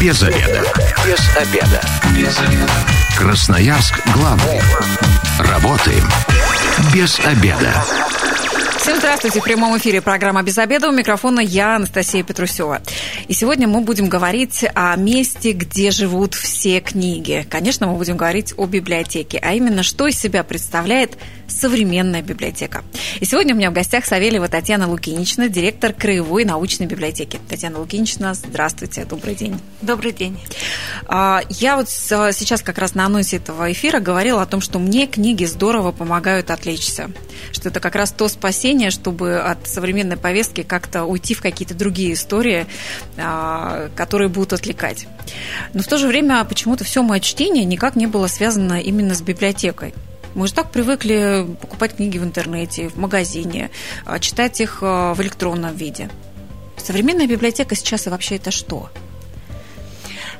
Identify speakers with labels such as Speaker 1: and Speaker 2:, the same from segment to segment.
Speaker 1: Без обеда. Без обеда. Без обеда. Красноярск главный. Работаем без обеда.
Speaker 2: Всем здравствуйте. В прямом эфире программа «Без обеда». У микрофона я, Анастасия Петрусева. И сегодня мы будем говорить о месте, где живут все книги. Конечно, мы будем говорить о библиотеке, а именно, что из себя представляет современная библиотека. И сегодня у меня в гостях Савельева Татьяна Лукинична, директор Краевой научной библиотеки. Татьяна Лукинична, здравствуйте, добрый день.
Speaker 3: Добрый день.
Speaker 2: А, я вот сейчас как раз на анонсе этого эфира говорила о том, что мне книги здорово помогают отвлечься, что это как раз то спасение, чтобы от современной повестки как-то уйти в какие-то другие истории, которые будут отвлекать. Но в то же время почему-то все мое чтение никак не было связано именно с библиотекой. Мы же так привыкли покупать книги в интернете, в магазине, а, читать их а, в электронном виде. Современная библиотека сейчас и вообще это что?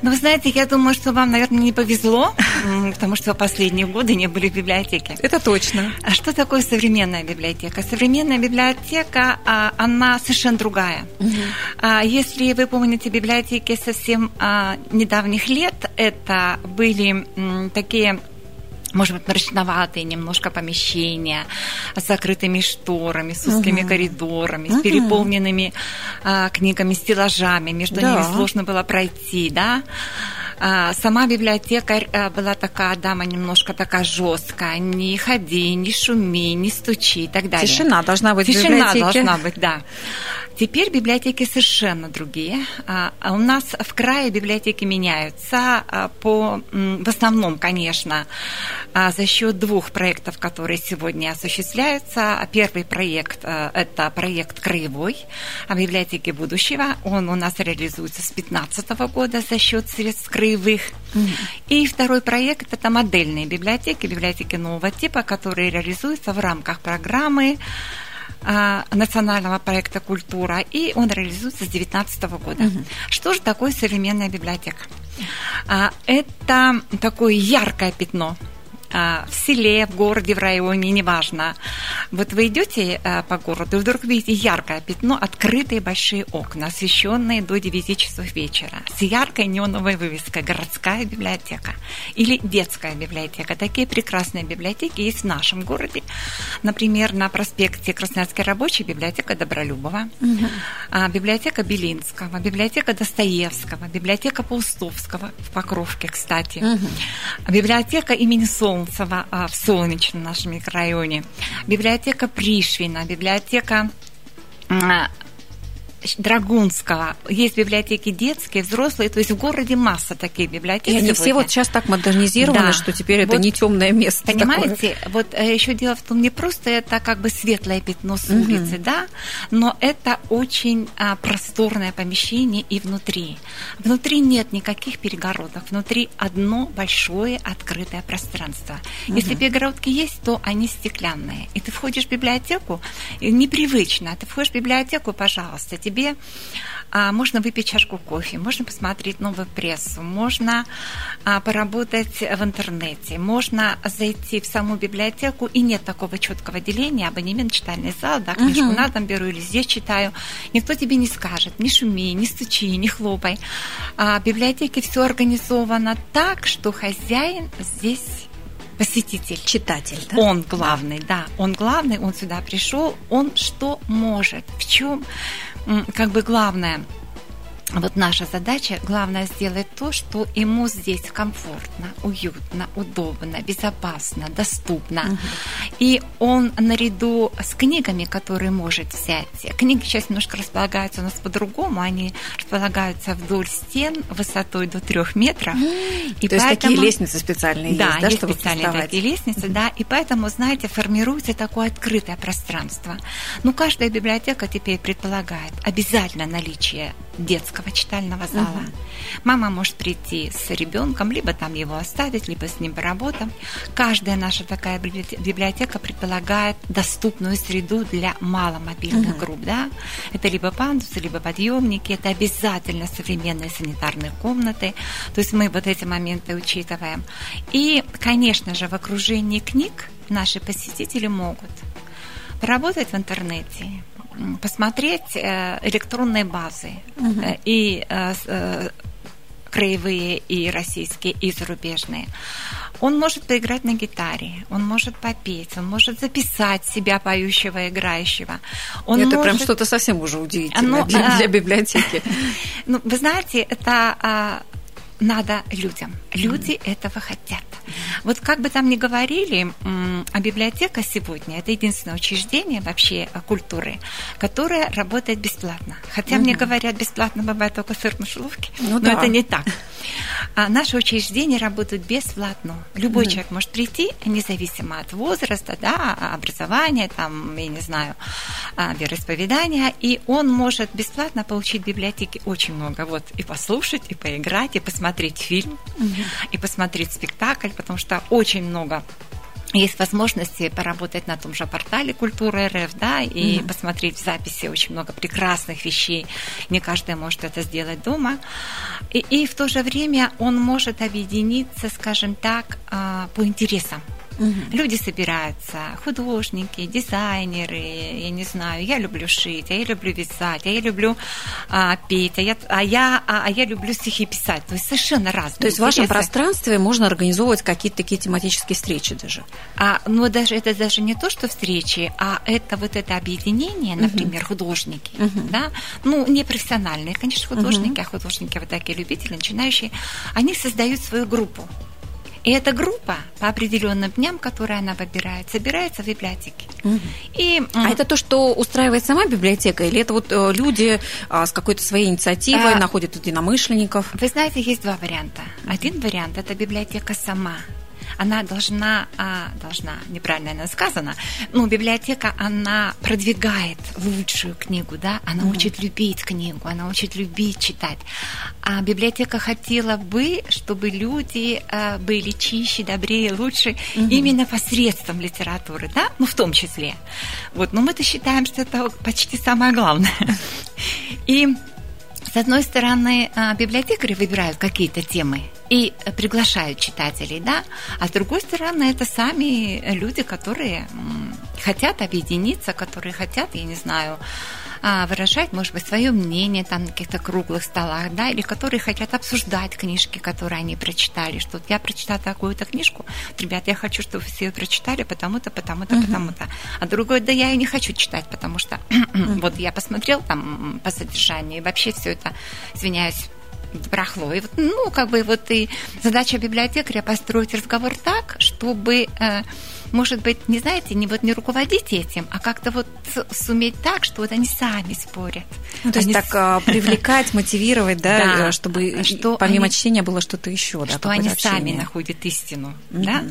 Speaker 3: Ну, вы знаете, я думаю, что вам, наверное, не повезло, потому что последние годы не были в библиотеке.
Speaker 2: Это точно.
Speaker 3: А что такое современная библиотека? Современная библиотека, а, она совершенно другая. Угу. Если вы помните библиотеки совсем недавних лет, это были такие может быть, мрачноватые немножко помещения с закрытыми шторами, с узкими uh коридорами, uh с переполненными а, книгами, стеллажами, между да. ними сложно было пройти, да. А, сама библиотекарь а, была такая дама немножко такая жесткая. Не ходи, не шуми, не стучи и так далее.
Speaker 2: Тишина должна быть
Speaker 3: Тишина в библиотеке. должна быть, да. Теперь библиотеки совершенно другие. А, у нас в крае библиотеки меняются по, в основном, конечно, за счет двух проектов, которые сегодня осуществляются. Первый проект – это проект краевой о библиотеке будущего. Он у нас реализуется с 2015 года за счет средств краевых краевых. Mm-hmm. И второй проект – это модельные библиотеки, библиотеки нового типа, которые реализуются в рамках программы а, национального проекта «Культура», и он реализуется с 2019 года. Угу. Что же такое современная библиотека? А, это такое яркое пятно – в селе, в городе, в районе, неважно. Вот вы идете а, по городу, и вдруг видите яркое пятно, открытые большие окна, освещенные до 9 часов вечера, с яркой неоновой вывеской «Городская библиотека» или «Детская библиотека». Такие прекрасные библиотеки есть в нашем городе. Например, на проспекте Красноярской рабочей библиотека Добролюбова, угу. библиотека Белинского, библиотека Достоевского, библиотека Паустовского в Покровке, кстати, угу. библиотека имени Солнца, Солнцева в Солнечном нашем микрорайоне, библиотека Пришвина, библиотека Драгунского. Есть библиотеки детские, взрослые, то есть в городе масса таких библиотек.
Speaker 2: И они все вот сейчас так модернизированы, да. что теперь вот, это не темное место.
Speaker 3: Понимаете, такое. вот э, еще дело в том, не просто это как бы светлое пятно с угу. улицы, да, но это очень а, просторное помещение и внутри. Внутри нет никаких перегородок, внутри одно большое открытое пространство. Угу. Если перегородки есть, то они стеклянные. И ты входишь в библиотеку, непривычно, ты входишь в библиотеку, пожалуйста, тебе а, можно выпить чашку кофе, можно посмотреть новую прессу, можно а, поработать в интернете, можно зайти в саму библиотеку, и нет такого четкого деления, абонемент, читальный зал, да, книжку угу. на дом беру или здесь читаю. Никто тебе не скажет, не шуми, не стучи, не хлопай. А, в библиотеке все организовано так, что хозяин здесь посетитель.
Speaker 2: Читатель, да?
Speaker 3: Он главный, да. Он главный, он сюда пришел, он что может, в чем как бы главное – вот наша задача, главное сделать то, что ему здесь комфортно, уютно, удобно, безопасно, доступно. Угу. И он наряду с книгами, которые может взять, книги сейчас немножко располагаются у нас по-другому, они располагаются вдоль стен высотой до трех метров.
Speaker 2: И то поэтому... есть такие лестницы специальные
Speaker 3: да,
Speaker 2: есть, да,
Speaker 3: есть чтобы специальные вставать? такие лестницы, да, и поэтому, знаете, формируется такое открытое пространство. Ну, каждая библиотека теперь предполагает обязательно наличие детского читального зала. Угу. Мама может прийти с ребенком, либо там его оставить, либо с ним поработать. Каждая наша такая библиотека предполагает доступную среду для маломобильных угу. групп. Да? Это либо пандусы, либо подъемники, это обязательно современные санитарные комнаты. То есть мы вот эти моменты учитываем. И, конечно же, в окружении книг наши посетители могут поработать в интернете, посмотреть э, электронные базы угу. и э, краевые и российские, и зарубежные. Он может поиграть на гитаре, он может попеть, он может записать себя поющего, играющего. Он
Speaker 2: это
Speaker 3: может...
Speaker 2: прям что-то совсем уже удивительное ну, для, для библиотеки.
Speaker 3: Ну, вы знаете, это а, надо людям. Люди mm-hmm. этого хотят. Вот как бы там ни говорили, а библиотека сегодня это единственное учреждение вообще э, культуры, которое работает бесплатно. Хотя mm-hmm. мне говорят, бесплатно бывает только сыр в мышеловке, ну, но да. это не так. А наши учреждения работают бесплатно. Любой mm-hmm. человек может прийти, независимо от возраста, да, образования, там, я не знаю, а, вероисповедания, и он может бесплатно получить в библиотеке очень много. Вот и послушать, и поиграть, и посмотреть фильм, mm-hmm. и посмотреть спектакль, потому что очень много есть возможности поработать на том же портале Культура РФ, да, и mm-hmm. посмотреть в записи очень много прекрасных вещей. Не каждый может это сделать дома. И, и в то же время он может объединиться, скажем так, а, по интересам. Угу. Люди собираются, художники, дизайнеры, я не знаю, я люблю шить, а я люблю вязать, а я люблю а, петь, а я, а, я, а, а я люблю стихи писать. То есть совершенно разные.
Speaker 2: То есть в вашем пространстве можно организовывать какие-то такие тематические встречи даже?
Speaker 3: А, ну, даже это даже не то, что встречи, а это вот это объединение, например, угу. художники, угу. да, ну, не профессиональные, конечно, художники, угу. а художники вот такие любители, начинающие, они создают свою группу. И эта группа по определенным дням, которые она выбирает, собирается в библиотеке.
Speaker 2: Угу. И, а это то, что устраивает сама библиотека, или это вот э, люди а, с какой-то своей инициативой а, находят единомышленников?
Speaker 3: Вы знаете, есть два варианта. Один вариант – это библиотека сама она должна, а, должна, неправильно она сказана, ну, библиотека, она продвигает лучшую книгу, да, она mm-hmm. учит любить книгу, она учит любить читать. А библиотека хотела бы, чтобы люди а, были чище, добрее, лучше mm-hmm. именно посредством литературы, да, ну, в том числе. Вот, но мы-то считаем, что это почти самое главное. И с одной стороны, а, библиотекари выбирают какие-то темы и приглашают читателей, да, а с другой стороны, это сами люди, которые хотят объединиться, которые хотят, я не знаю, а, выражать, может быть, свое мнение там на каких-то круглых столах, да, или которые хотят обсуждать книжки, которые они прочитали, что вот я прочитала такую-то книжку, ребят, я хочу, чтобы все ее прочитали, потому-то, потому-то, uh-huh. потому-то. А другой, да я и не хочу читать, потому что вот я посмотрел там по содержанию, и вообще все это, извиняюсь, барахло. И вот, ну, как бы вот и задача библиотекаря построить разговор так, чтобы э, может быть, не знаете, не вот не руководить этим, а как-то вот суметь так, что вот они сами спорят.
Speaker 2: Ну, то
Speaker 3: они
Speaker 2: есть так с... мотивировать, мотивировать, да, да, э, чтобы что помимо они, чтения было что-то еще, да,
Speaker 3: что они общения. сами находят истину, mm-hmm. да.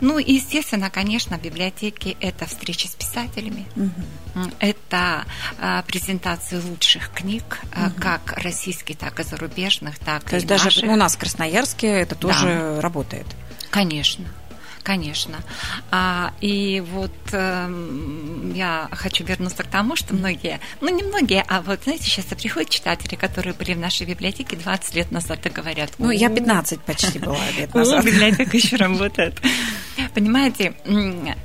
Speaker 3: Ну и естественно, конечно, в библиотеке это встречи с писателями, mm-hmm. это а, презентации лучших книг, mm-hmm. как российских, так и зарубежных, так
Speaker 2: то и есть наших. даже у нас в Красноярске это тоже да. работает.
Speaker 3: Конечно конечно. А, и вот э, я хочу вернуться к тому, что многие, ну не многие, а вот знаете, сейчас приходят читатели, которые были в нашей библиотеке 20 лет назад и говорят...
Speaker 2: Ну, я 15 почти была лет назад.
Speaker 3: Библиотека еще работает. Понимаете,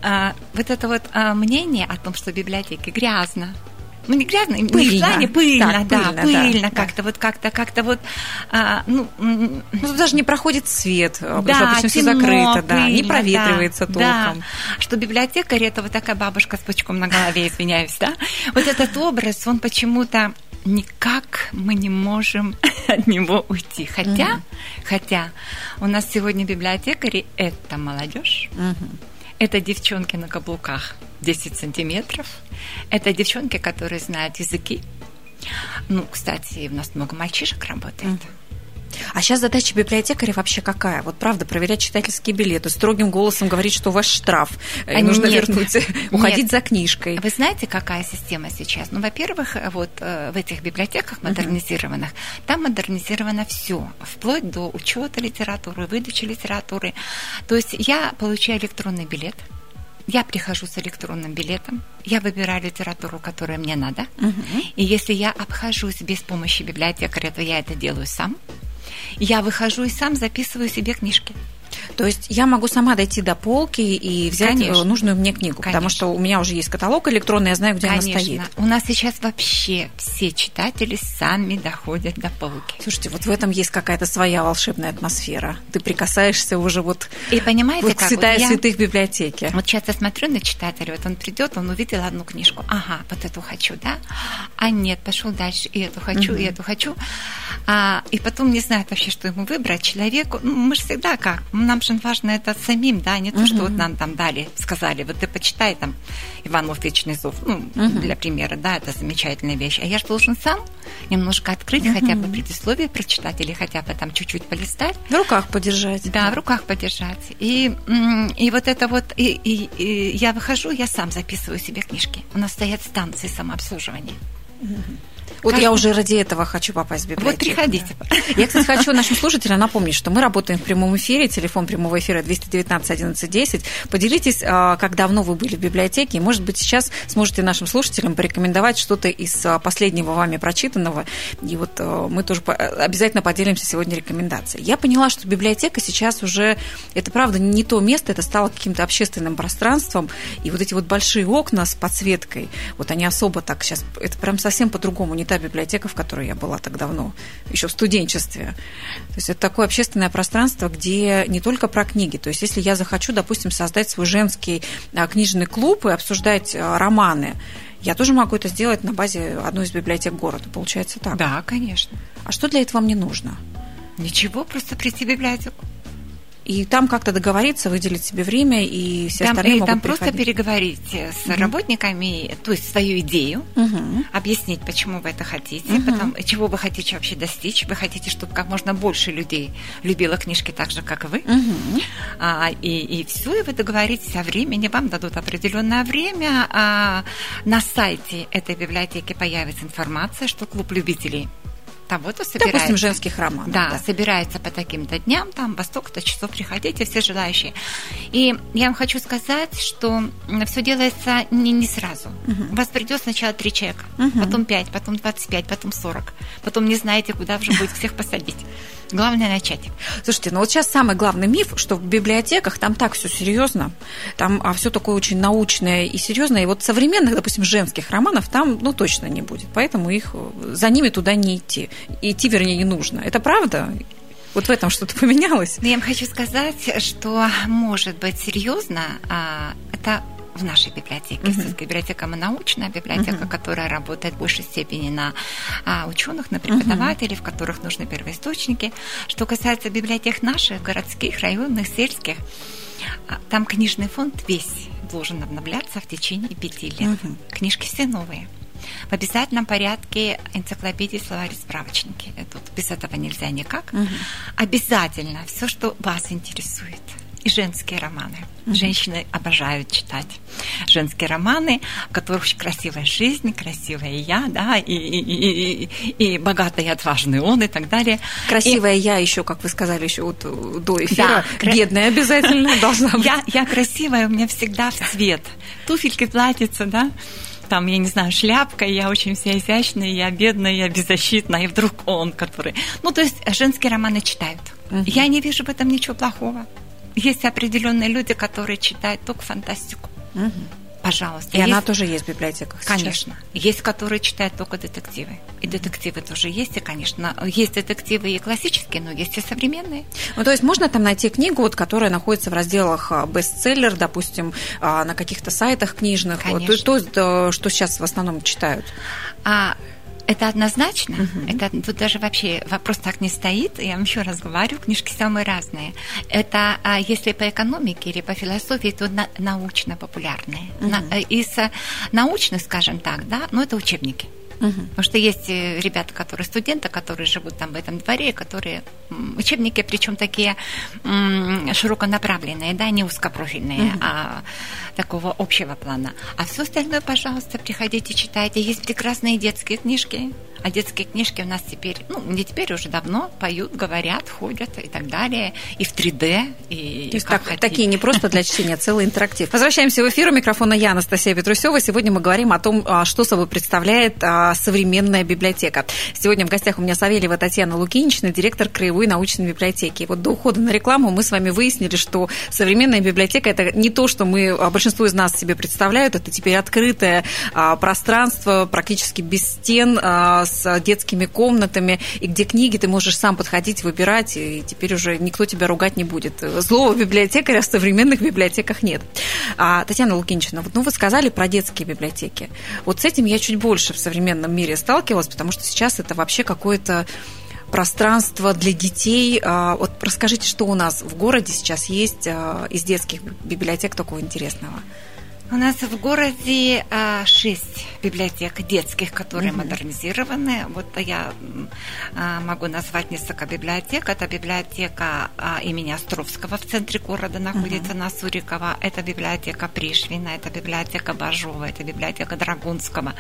Speaker 3: а, вот это вот а, мнение о том, что в библиотеке грязно, ну не грязно, пыльно, не пыльно, пыльно, да, пыльно, пыльно да, как-то вот как-то как-то вот, а, ну,
Speaker 2: ну тут даже не проходит свет, да, потому что обычно все закрыто, пыльно, да, не проветривается да, толком. Да.
Speaker 3: Что библиотекарь это вот такая бабушка с пучком на голове, извиняюсь, да. Вот этот образ, он почему-то никак мы не можем от него уйти. Хотя, угу. хотя у нас сегодня библиотекари это молодежь. Угу. Это девчонки на каблуках 10 сантиметров. Это девчонки, которые знают языки. Ну, кстати, у нас много мальчишек работает. Mm.
Speaker 2: А сейчас задача библиотекаря вообще какая? Вот правда, проверять читательские билеты, строгим голосом говорить, что у вас штраф, и а нужно нет, вернуть, уходить нет. за книжкой.
Speaker 3: Вы знаете, какая система сейчас? Ну, во-первых, вот э, в этих библиотеках модернизированных, uh-huh. там модернизировано все, вплоть до учета литературы, выдачи литературы. То есть я получаю электронный билет, я прихожу с электронным билетом, я выбираю литературу, которая мне надо, uh-huh. и если я обхожусь без помощи библиотекаря, то я это делаю сам я выхожу и сам записываю себе книжки.
Speaker 2: То есть я могу сама дойти до полки и взять
Speaker 3: Конечно.
Speaker 2: нужную мне книгу,
Speaker 3: Конечно.
Speaker 2: потому что у меня уже есть каталог электронный, я знаю, где
Speaker 3: Конечно.
Speaker 2: она стоит.
Speaker 3: У нас сейчас вообще все читатели сами доходят до полки.
Speaker 2: Слушайте, вот в этом есть какая-то своя волшебная атмосфера. Ты прикасаешься уже вот,
Speaker 3: И понимаете,
Speaker 2: вот
Speaker 3: как
Speaker 2: святая
Speaker 3: вот я-
Speaker 2: святых библиотеки.
Speaker 3: Вот часто смотрю на читателя, вот он придет, он увидел одну книжку, ага, вот эту хочу, да, а нет, пошел дальше, и эту хочу, и эту хочу, а, и потом не знает вообще, что ему выбрать человеку. Ну, мы же всегда как, нам же важно это самим, да, не то, что вот нам там дали, сказали, вот ты почитай там Иванов Вечный зов, ну, для примера, да, это замечательная вещь, а я же должен сам немножко открыть, хотя бы предисловие прочитать или хотя бы там чуть-чуть полистать,
Speaker 2: В руках подержать.
Speaker 3: да, в руках подержать. И, и вот это вот, и, и- и я выхожу, я сам записываю себе книжки. У нас стоят станции самообслуживания.
Speaker 2: Вот
Speaker 3: Каждый-
Speaker 2: я уже ради этого хочу попасть в библиотеку.
Speaker 3: Вот приходите.
Speaker 2: Я, кстати, хочу нашим слушателям напомнить, что мы работаем в прямом эфире. Телефон прямого эфира 219 11 10. Поделитесь, а, как давно вы были в библиотеке. И, может быть, сейчас сможете нашим слушателям порекомендовать что-то из а, последнего вами прочитанного. И вот а, мы тоже обязательно поделимся сегодня рекомендацией. Я поняла, что библиотека сейчас уже, это правда не то место, это стало каким-то общественным пространством. И вот эти вот большие окна с подсветкой, вот они особо так сейчас, это прям совсем по-другому, не та библиотека, в которой я была так давно, еще в студенчестве. То есть это такое общественное пространство, где не только про книги. То есть если я захочу, допустим, создать свой женский а, книжный клуб и обсуждать а, романы, я тоже могу это сделать на базе одной из библиотек города. Получается так.
Speaker 3: Да, конечно.
Speaker 2: А что для этого мне нужно?
Speaker 3: Ничего, просто прийти в библиотеку.
Speaker 2: И там как-то договориться, выделить себе время, и все
Speaker 3: Там,
Speaker 2: остальные
Speaker 3: и
Speaker 2: могут
Speaker 3: там просто
Speaker 2: приходить.
Speaker 3: переговорить с работниками, то есть свою идею,
Speaker 2: Мгм.
Speaker 3: объяснить, почему вы это хотите,
Speaker 2: Мгм.
Speaker 3: потом, чего вы хотите вообще достичь. Вы хотите, чтобы как можно больше людей любило книжки так же, как и вы.
Speaker 2: Мгм.
Speaker 3: А, и, и все, и вы договоритесь о времени, вам дадут определенное время. А, на сайте этой библиотеки появится информация, что клуб любителей того-то собирается.
Speaker 2: Допустим, женских романов.
Speaker 3: Да, собирается по таким-то дням, там во столько-то часов приходите, все желающие. И я вам хочу сказать, что все делается не, не сразу. У вас придет сначала три человека,
Speaker 2: Мгм.
Speaker 3: потом пять, потом 25, потом 40. Потом не знаете, куда уже будет всех посадить. Главное начать.
Speaker 2: Слушайте, ну вот сейчас самый главный миф, что в библиотеках там так все серьезно, там а, все такое очень научное и серьезное. И вот современных, допустим, женских романов там, ну, точно не будет. Поэтому их э, за ними туда не идти. Идти, вернее, не нужно. Это правда? Вот в этом что-то поменялось?
Speaker 3: Но я вам хочу сказать, что может быть серьезно, а, это в нашей библиотеке.
Speaker 2: Мгм.
Speaker 3: Естественно, библиотека мы научная библиотека,
Speaker 2: Мгм.
Speaker 3: которая работает в большей степени на а, ученых, на преподавателей, в которых нужны первоисточники. Что касается библиотек наших, городских, районных, сельских, а, там книжный фонд весь должен обновляться в течение пяти лет.
Speaker 2: Мгм.
Speaker 3: Книжки все новые. В обязательном порядке энциклопедии, словари, справочники. Тут без этого нельзя никак.
Speaker 2: Мгм.
Speaker 3: Обязательно все, что вас интересует. И женские романы. Женщины обожают читать женские романы, в которых красивая жизнь, красивая я, да, и, и, и, и- и богатый и отважный он и так далее.
Speaker 2: Красивая я еще, как вы сказали, еще вот э, до эфира,
Speaker 3: Да, кра-
Speaker 2: бедная обязательно должна быть.
Speaker 3: Я, я красивая, у меня всегда в цвет. Туфельки, платьица, да, там, я не знаю, шляпка, я очень вся изящная, я бедная, я беззащитная, и вдруг он, который... Ну, то есть женские романы читают.
Speaker 2: Мгм.
Speaker 3: Я не вижу в этом ничего плохого. Есть определенные люди, которые читают только фантастику.
Speaker 2: Мгм.
Speaker 3: Пожалуйста.
Speaker 2: И она
Speaker 3: Есть-
Speaker 2: тоже есть в библиотеках сейчас.
Speaker 3: Конечно. Есть, которые читают только детективы. И детективы тоже есть, и, конечно, есть детективы и классические, но есть и современные.
Speaker 2: Ну, то есть можно там найти книгу, вот, которая находится в разделах а, бестселлер, допустим, а, на каких-то сайтах книжных,
Speaker 3: Конечно.
Speaker 2: Вот, то, то, что сейчас в основном читают.
Speaker 3: А это однозначно.
Speaker 2: Мгм.
Speaker 3: Это тут даже вообще вопрос так не стоит. Я вам еще раз говорю, книжки самые разные. Это а, если по экономике или по философии, то на- научно-популярные. На-
Speaker 2: Мгм.
Speaker 3: э, из э, научных, скажем так, да, ну это учебники.
Speaker 2: Мгм.
Speaker 3: Потому что есть э, ребята, которые студенты, которые живут там в этом дворе, которые учебники, причем такие широконаправленные, да, не узкопрофильные,
Speaker 2: Мгм.
Speaker 3: а такого общего плана. А все остальное, пожалуйста, приходите, читайте. Есть прекрасные детские книжки. А детские книжки у нас теперь, ну, не теперь уже давно поют, говорят, ходят и так далее. И в 3D, и
Speaker 2: То есть так, такие не просто для чтения, а целый интерактив. Возвращаемся в эфир. У микрофона я, Анастасия Петрусева. Сегодня мы говорим о том, а, что собой представляет а, современная библиотека. Сегодня в гостях у меня Савельева Татьяна Лукинична, директор Краевой научной библиотеки. И вот до ухода на рекламу мы с вами выяснили, что современная библиотека – это не то, что мы, большинство из нас себе представляют, это теперь открытое пространство, практически без стен, с детскими комнатами, и где книги ты можешь сам подходить, выбирать, и теперь уже никто тебя ругать не будет. Злого библиотекаря в современных библиотеках нет. А, Татьяна Лукинчина, вот, ну вы сказали про детские библиотеки. Вот с этим я чуть больше в современном мире сталкивалась, потому что сейчас это вообще какое-то пространство для детей. А, вот расскажите, что у нас в городе сейчас есть а, из детских библиотек такого интересного?
Speaker 3: У нас в городе а, шесть библиотек детских, которые mm-hmm. модернизированы. Вот я а, могу назвать несколько библиотек. Это библиотека а, имени Островского в центре города находится mm-hmm. на Сурикова. Это библиотека Пришвина, это библиотека Бажова, это библиотека Драгунского.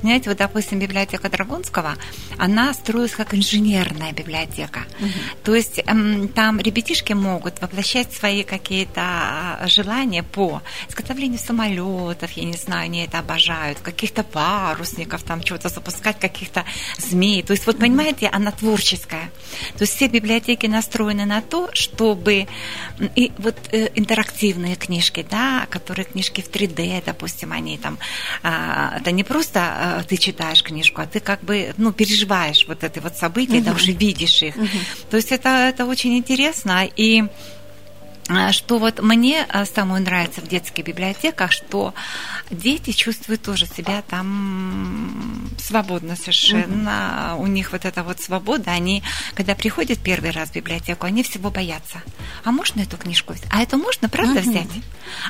Speaker 3: Знаете, вот, допустим, библиотека Драгунского, она строилась как инженерная библиотека. Mm-hmm. То есть эм, там ребятишки могут воплощать свои какие-то желания по изготовлению самолетов, самолетов, я не знаю, они это обожают, каких-то парусников, там чего-то запускать, каких-то змей. То есть, вот понимаете, она творческая. То есть все библиотеки настроены на то, чтобы и вот э, интерактивные книжки, да, которые книжки в 3D, допустим, они там, э, это не просто э, ты читаешь книжку, а ты как бы, ну, переживаешь вот это вот события, угу. да, уже видишь их. Угу. То есть это, это очень интересно. И что вот мне а, самое нравится в детских библиотеках, что дети чувствуют тоже себя там свободно совершенно. Угу. У них вот эта вот свобода. Они, когда приходят первый раз в библиотеку, они всего боятся. А можно эту книжку взять? А это можно, правда, угу. взять?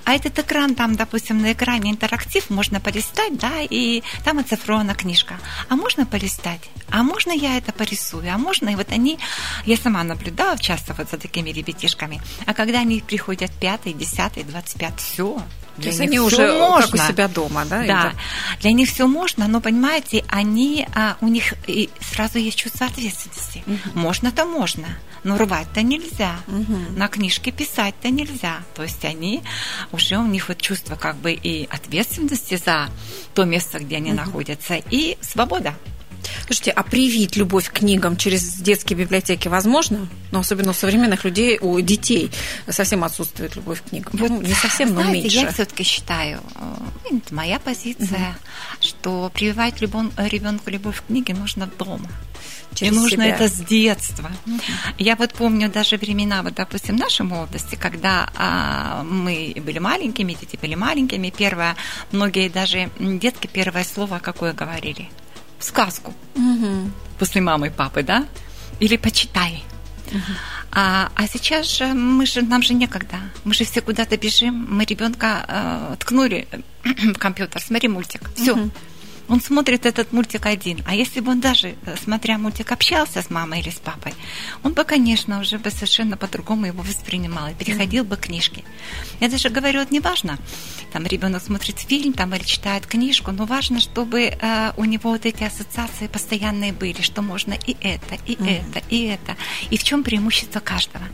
Speaker 3: А этот экран там, допустим, на экране интерактив, можно полистать, да, и там оцифрована книжка. А можно полистать? А можно я это порисую? А можно? И вот они, я сама наблюдала часто вот за такими ребятишками. А когда они приходят пятый, десятый, двадцать пятый, все,
Speaker 2: для То есть они уже можно. как у себя дома, да?
Speaker 3: Да, это... для них все можно, но понимаете, они, а, у них и сразу есть чувство ответственности. Угу. Можно-то можно, но рвать-то нельзя, угу. на книжке писать-то нельзя. То есть они уже у них вот чувство как бы и ответственности за то место, где они угу. находятся, и свобода.
Speaker 2: Слушайте, а привить любовь к книгам через детские библиотеки возможно? Ну, особенно у современных людей, у детей совсем отсутствует любовь к книгам.
Speaker 3: Вот, ну, не совсем, но знаете, меньше. Я все-таки считаю, э, это моя позиция, угу. что прививать ребенку любовь к книге нужно дома. Через и нужно себя. это с детства. Я вот помню даже времена, вот, допустим, нашей молодости, когда а, мы были маленькими, дети были маленькими, первое, многие даже детки первое слово какое говорили – сказку угу. после мамы и папы, да? Или почитай. Угу. А, а сейчас же мы же нам же некогда. Мы же все куда-то бежим. Мы ребенка э, ткнули в компьютер, смотри мультик. Все. Угу он смотрит этот мультик один. А если бы он даже, э, смотря мультик, общался с мамой или с папой, он бы, конечно, уже бы совершенно по-другому его воспринимал и переходил бы к книжке. Я даже говорю, вот не важно, там ребенок смотрит фильм там, или читает книжку, но важно, чтобы э, у него вот эти ассоциации постоянные были, что можно и это, и mm это, и это. И в чем преимущество каждого.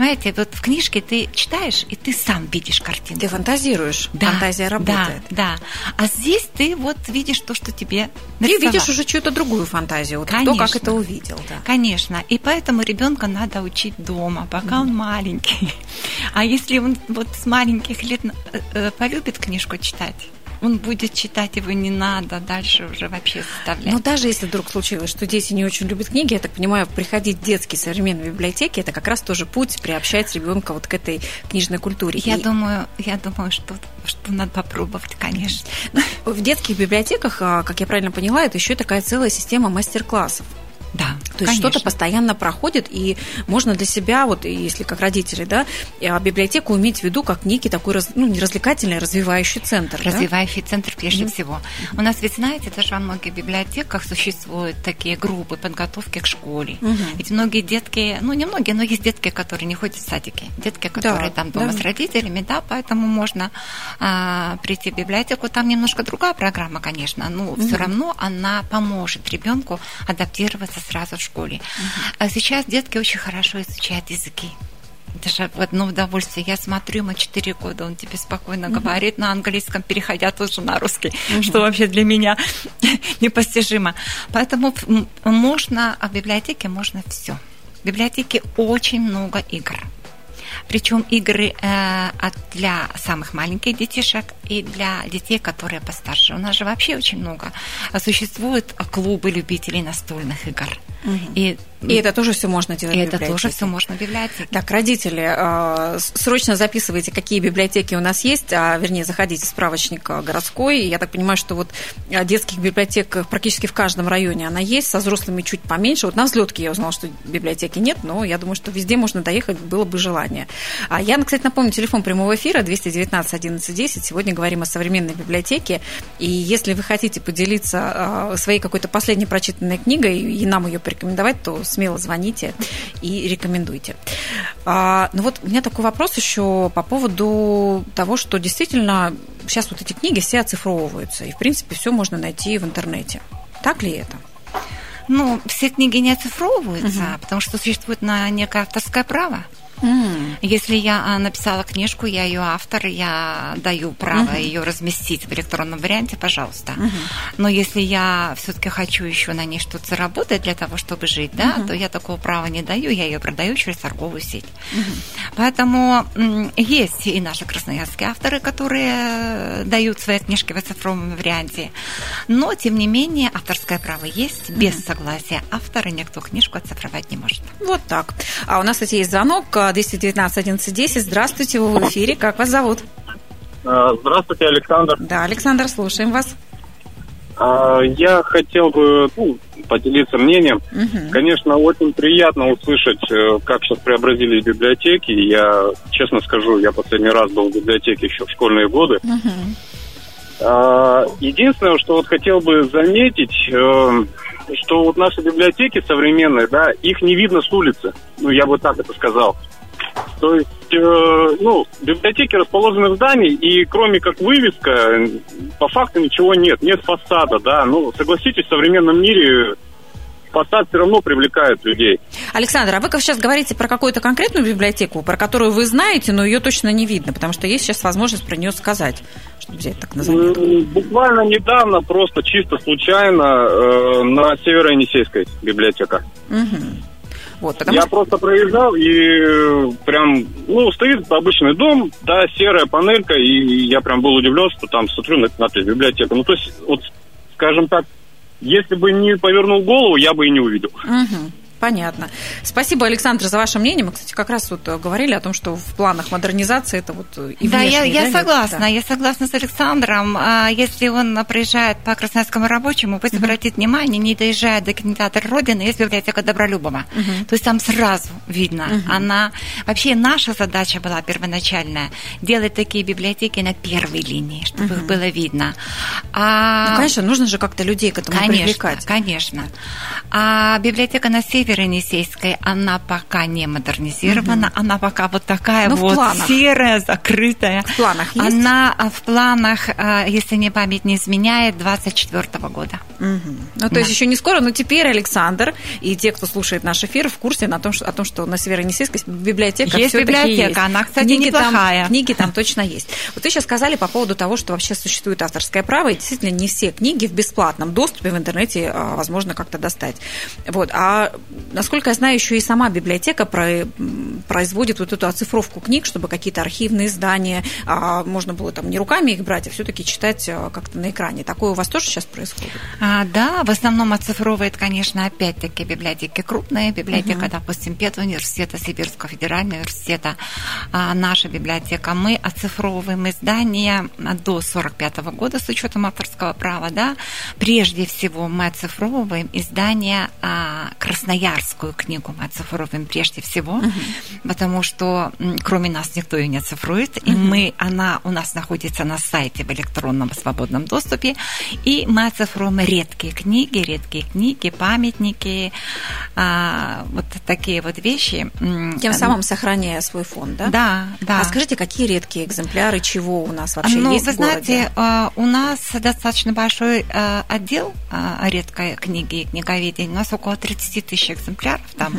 Speaker 3: Понимаете, вот в книжке ты читаешь, и ты сам видишь картинку.
Speaker 2: Ты фантазируешь,
Speaker 3: да,
Speaker 2: фантазия работает.
Speaker 3: Да, да. А здесь ты вот видишь то, что тебе
Speaker 2: Ты видишь уже чью-то другую фантазию, вот Конечно. кто как это увидел. Да.
Speaker 3: Конечно, и поэтому ребенка надо учить дома, пока mm. он маленький. А если он вот с маленьких лет э, э, полюбит книжку читать, он будет читать его не надо дальше уже вообще составлять.
Speaker 2: Но даже если вдруг случилось, что дети не очень любят книги, я так понимаю, приходить в детские современные библиотеки, это как раз тоже путь приобщать ребенка вот к этой книжной культуре.
Speaker 3: Я И... думаю, я думаю, что, что надо попробовать, конечно.
Speaker 2: В детских библиотеках, а, как я правильно поняла, это еще такая целая система мастер-классов. Да, То есть что-то постоянно проходит, и можно для себя, вот если как родители, да, а, библиотеку иметь в виду как некий такой, ну, не развлекательный, а развивающий центр.
Speaker 3: Развивающий да? центр прежде mm-hmm. всего. У нас, ведь знаете, даже во многих библиотеках существуют такие группы подготовки к школе. Mm-hmm. Ведь многие детки, ну не многие, но есть детки, которые не ходят в садики. Детки, которые да, там дома да. с родителями, да, поэтому можно а, прийти в библиотеку. Там немножко другая программа, конечно, но mm-hmm. все равно она поможет ребенку адаптироваться сразу в школе. Угу. А сейчас детки очень хорошо изучают языки. Это же одно удовольствие. Я смотрю, ему 4 года, он тебе спокойно mm говорит на английском, переходя тоже на русский, mm что вообще для меня непостижимо. Поэтому можно, а в библиотеке можно все. В библиотеке очень много игр. Причем игры э, для самых маленьких детишек и для детей, которые постарше. У нас же вообще очень много. Существуют клубы любителей настольных игр. Угу.
Speaker 2: И и это тоже все можно делать
Speaker 3: и это тоже все можно в библиотеке.
Speaker 2: Так, родители, э, срочно записывайте, какие библиотеки у нас есть, а, вернее, заходите в справочник э, городской. Я так понимаю, что вот э, детских библиотек практически в каждом районе она есть, со взрослыми чуть поменьше. Вот на взлетке я узнала, что библиотеки нет, но я думаю, что везде можно доехать, было бы желание. А я, кстати, напомню, телефон прямого эфира 219 11 10. Сегодня говорим о современной библиотеке. И если вы хотите поделиться своей какой-то последней прочитанной книгой и нам ее порекомендовать, то смело звоните и рекомендуйте. А, ну вот у меня такой вопрос еще по поводу того, что действительно сейчас вот эти книги все оцифровываются, и в принципе все можно найти в интернете. Так ли это?
Speaker 3: Ну, все книги не оцифровываются, угу. потому что существует на некое авторское право. Mm. Если я а, написала книжку, я ее автор, я даю право mm-hmm. ее разместить в электронном варианте, пожалуйста. Mm-hmm. Но если я все-таки хочу еще на ней что-то заработать для того, чтобы жить, да, mm-hmm. то я такого права не даю, я ее продаю через торговую сеть. Mm-hmm. Поэтому есть и наши красноярские авторы, которые дают свои книжки в цифровом варианте. Но, тем не менее, авторское право есть. Без mm-hmm. согласия автора никто книжку оцифровать не может.
Speaker 2: Вот так. А у нас, кстати, есть звонок 219 11 10. Здравствуйте, вы в эфире. Как вас зовут?
Speaker 4: А, здравствуйте, Александр.
Speaker 2: Да, Александр, слушаем вас.
Speaker 4: А, я хотел бы ну, поделиться мнением. Угу. Конечно, очень приятно услышать, э, как сейчас преобразились библиотеки. Я, честно скажу, я последний раз был в библиотеке еще в школьные годы. Угу. Единственное, что вот хотел бы заметить, э, что вот наши библиотеки современные, да, их не видно с улицы. Ну, я бы так это сказал. То есть, э, ну, библиотеки расположены в здании, и кроме как вывеска, по факту ничего нет. Нет фасада, да. Ну, согласитесь, в современном мире фасад все равно привлекает людей.
Speaker 2: Александр, а вы сейчас говорите про какую-то конкретную библиотеку, про которую вы знаете, но ее точно не видно, потому что есть сейчас возможность про нее сказать, чтобы взять так на заметку.
Speaker 4: Буквально недавно, просто чисто случайно, э, на Северо-Енисейской библиотека. Угу. Вот, потому Я что... просто проезжал и э, прям, ну, стоит обычный дом, да, серая панелька, и я прям был удивлен, что там смотрю на надпись библиотека. Ну, то есть, вот, скажем так, если бы не повернул голову, я бы и не увидел.
Speaker 2: Угу. Понятно. Спасибо, Александр, за ваше мнение. Мы, кстати, как раз вот э, говорили о том, что в планах модернизации это вот
Speaker 3: э, и Да, я, я да, согласна. Да. Я согласна с Александром. А если он проезжает по Красноярскому рабочему, пусть uh-huh. обратит внимание, не доезжая до кинотеатра Родины, есть библиотека Добролюбова. Uh-huh. То есть там сразу видно. Uh-huh. Она... Вообще наша задача была первоначальная делать такие библиотеки на первой линии, чтобы uh-huh. их было видно.
Speaker 2: А... Ну, конечно, нужно же как-то людей к этому
Speaker 3: конечно,
Speaker 2: привлекать.
Speaker 3: Конечно. А библиотека на севере Северо-Енисейской, она пока не модернизирована, угу. она пока вот такая ну, вот серая, закрытая.
Speaker 2: В планах есть?
Speaker 3: Она в планах, а, если мне память не изменяет, 24 года.
Speaker 2: Угу. Ну, то да. есть еще не скоро, но теперь Александр и те, кто слушает наш эфир, в курсе на том, что, о том, что на Северо-Енисейской библиотека
Speaker 3: Есть библиотека, есть. она, кстати, книги неплохая.
Speaker 2: Там, книги там точно есть. Вот вы сейчас сказали по поводу того, что вообще существует авторское право, и действительно не все книги в бесплатном доступе в интернете а, возможно как-то достать. Вот. А насколько я знаю, еще и сама библиотека производит вот эту оцифровку книг, чтобы какие-то архивные издания, а, можно было там не руками их брать, а все-таки читать а, как-то на экране. Такое у вас тоже сейчас происходит?
Speaker 3: А, да, в основном оцифровывает, конечно, опять-таки библиотеки крупные, библиотека, угу. допустим, Педуниверситета, Сибирского федерального университета, а, наша библиотека. Мы оцифровываем издания до 45 года с учетом авторского права, да. Прежде всего мы оцифровываем издания а, Красноярскую книгу мы оцифровываем прежде всего, угу. потому что кроме нас никто ее не оцифрует, угу. и мы, она у нас находится на сайте в электронном свободном доступе, и мы оцифруем редкие книги, редкие книги, памятники, а, вот такие вот вещи.
Speaker 2: Тем самым сохраняя свой фонд, да?
Speaker 3: Да, да.
Speaker 2: А скажите, какие редкие экземпляры, чего у нас вообще
Speaker 3: ну,
Speaker 2: есть
Speaker 3: вы
Speaker 2: в городе?
Speaker 3: знаете, а, у нас достаточно большой а, отдел редкой книги и книговедения. У нас около 30 тысяч экземпляров там.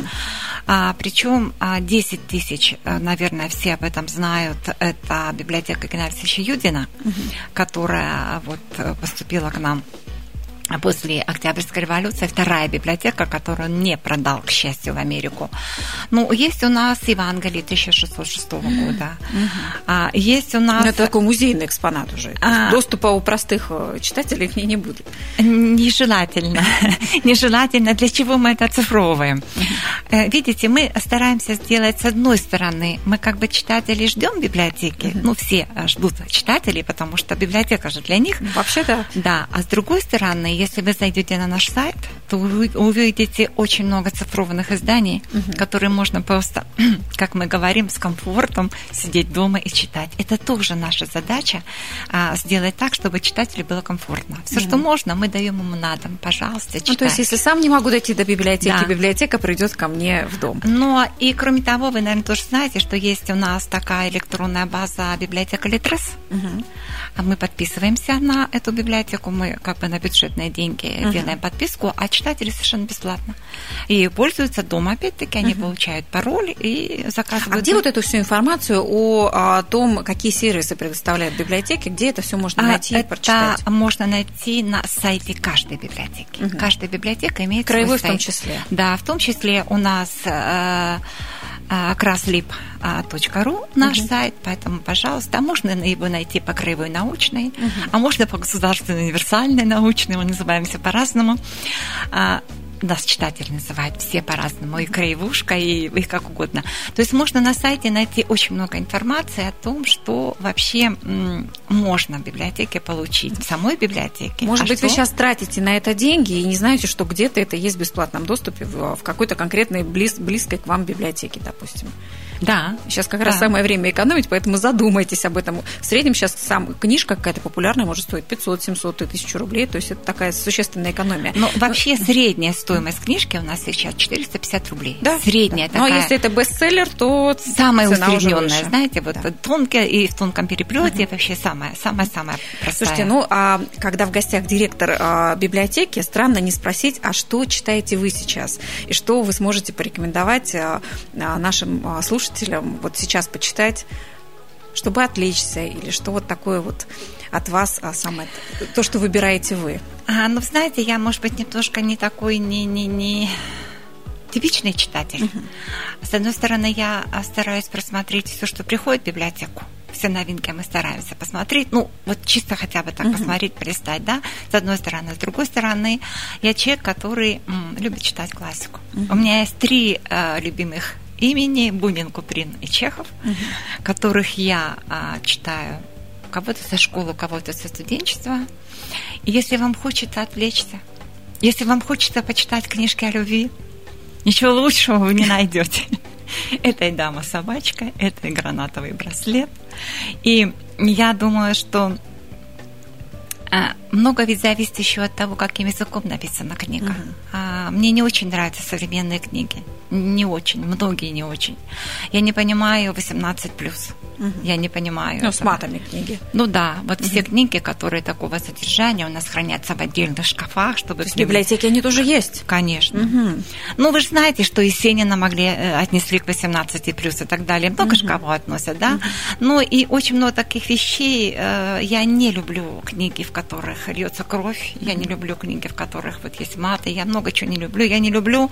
Speaker 3: А, причем 10 а, тысяч, э, наверное, все об этом знают, это библиотека Геннадия Юдина, которая вот э, поступила к нам после Октябрьской революции вторая библиотека, которую он не продал, к счастью, в Америку. Ну, есть у нас Евангелие 1606 года.
Speaker 2: А, есть у нас... Это такой музейный экспонат уже. А... Доступа у простых э, читателей к ней не будет.
Speaker 3: Нежелательно. Нежелательно. Для чего мы это оцифровываем? Э, видите, мы стараемся сделать с одной стороны, мы как бы читателей ждем библиотеки, ну, все ждут читателей, потому что библиотека же для них.
Speaker 2: Вообще да.
Speaker 3: Да. А с другой стороны, если вы зайдете на наш сайт, то вы увидите очень много цифрованных изданий, угу. которые можно просто, как мы говорим, с комфортом сидеть дома и читать. Это тоже наша задача а, сделать так, чтобы читателю было комфортно. Все, угу. что можно, мы даем ему на дом. Пожалуйста, читайте. Ну,
Speaker 2: то есть, если сам не могу дойти до библиотеки, да. библиотека придет ко мне в дом.
Speaker 3: Но и кроме того, вы, наверное, тоже знаете, что есть у нас такая электронная база библиотека Литрес. Угу. Мы подписываемся на эту библиотеку, мы как бы на бюджетные деньги uh-huh. делаем подписку, а читатели совершенно бесплатно. И пользуются дома, опять-таки, они uh-huh. получают пароль и заказывают.
Speaker 2: А где вот эту всю информацию о, о том, какие сервисы предоставляют библиотеки, где это все можно а, найти
Speaker 3: а,
Speaker 2: и прочитать?
Speaker 3: Это можно найти на сайте каждой библиотеки. Uh-huh. Каждая библиотека имеет
Speaker 2: Краевой
Speaker 3: свой
Speaker 2: сайт. в том числе.
Speaker 3: Да, в том числе у нас э, краслип.ру наш угу. сайт, поэтому, пожалуйста, а можно его найти по краевой научной, угу. а можно по государственной универсальной научной, мы называемся по-разному. Нас читатели называют все по-разному, и краевушка, и, и как угодно. То есть можно на сайте найти очень много информации о том, что вообще можно в библиотеке получить, в самой библиотеке.
Speaker 2: Может а быть, что? вы сейчас тратите на это деньги и не знаете, что где-то это есть в бесплатном доступе в, в какой-то конкретной близ, близкой к вам библиотеке, допустим.
Speaker 3: Да.
Speaker 2: Сейчас как да. раз самое время экономить, поэтому задумайтесь об этом. В среднем сейчас сам книжка какая-то популярная может стоить 500, 700 и 1000 рублей, то есть это такая существенная экономия.
Speaker 3: Но вообще средняя стоимость книжки у нас сейчас 450 рублей. Да. Средняя
Speaker 2: да. такая. Ну, а если это бестселлер, то
Speaker 3: самая усредненная, знаете, вот да. тонкая и в тонком переплете угу. вообще самая, самая, самая простая.
Speaker 2: Слушайте, ну, а когда в гостях директор а, библиотеки, странно не спросить, а что читаете вы сейчас? И что вы сможете порекомендовать а, а нашим а, слушателям слушателям вот сейчас почитать, чтобы отвлечься, или что вот такое вот от вас а самое, то, что выбираете вы?
Speaker 3: А, ну, знаете, я, может быть, немножко не такой, не, не, не типичный читатель. Uh-huh. С одной стороны, я стараюсь просмотреть все, что приходит в библиотеку. Все новинки мы стараемся посмотреть. Ну, вот чисто хотя бы так uh-huh. посмотреть, полистать, да, с одной стороны. С другой стороны, я человек, который м, любит читать классику. Uh-huh. У меня есть три э, любимых имени Бунин, Куприн и Чехов, угу. которых я а, читаю кого-то со школы, кого-то со студенчества. И если вам хочется отвлечься, если вам хочется почитать книжки о любви, ничего лучшего вы не найдете. Это и дама-собачка, это и гранатовый браслет. И я думаю, что много ведь зависит еще от того, каким языком написана книга. Uh-huh. Мне не очень нравятся современные книги. Не очень, многие не очень. Я не понимаю 18 плюс. Угу. Я не понимаю.
Speaker 2: Ну, этого. с матами книги.
Speaker 3: Ну да, вот угу. все книги, которые такого содержания, у нас хранятся в отдельных шкафах, чтобы.
Speaker 2: То есть в библиотеке они тоже есть?
Speaker 3: Конечно. Угу. Ну, вы же знаете, что Есенина могли э, отнесли к 18 плюс и так далее. Много угу. кого относят, да? Угу. Ну и очень много таких вещей. Э, я не люблю книги, в которых льется кровь. Я не люблю книги, в которых вот есть маты. Я много чего не люблю. Я не люблю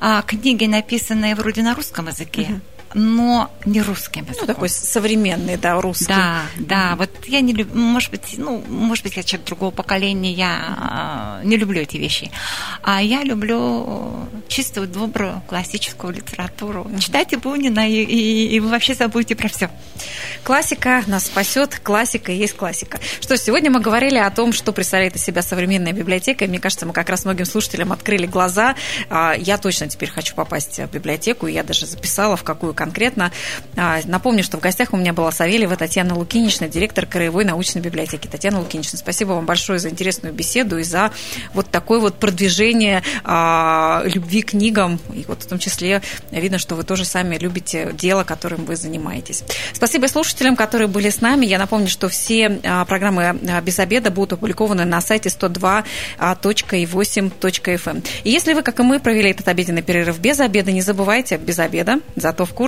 Speaker 3: а, книги, написанные вроде на русском языке. Uh-huh но не русским языком.
Speaker 2: Ну, такой современный, да, русский.
Speaker 3: Да, да, вот я не люблю, может быть, ну, может быть, я человек другого поколения, я не люблю эти вещи. А я люблю чистую, добрую классическую литературу. Читайте Бунина, и, и, и вы вообще забудете про все.
Speaker 2: Классика нас спасет, классика есть классика. Что сегодня мы говорили о том, что представляет из себя современная библиотека, и мне кажется, мы как раз многим слушателям открыли глаза. А, я точно теперь хочу попасть в библиотеку, и я даже записала, в какую конкретно. А, напомню, что в гостях у меня была Савельева Татьяна Лукинична, директор Краевой научной библиотеки. Татьяна Лукинична, спасибо вам большое за интересную беседу и за вот такое вот продвижение а, любви к книгам. И вот в том числе видно, что вы тоже сами любите дело, которым вы занимаетесь. Спасибо слушателям, которые были с нами. Я напомню, что все а, программы без обеда будут опубликованы на сайте 102.и8.fm. И если вы, как и мы, провели этот обеденный перерыв без обеда, не забывайте, без обеда, зато в курсе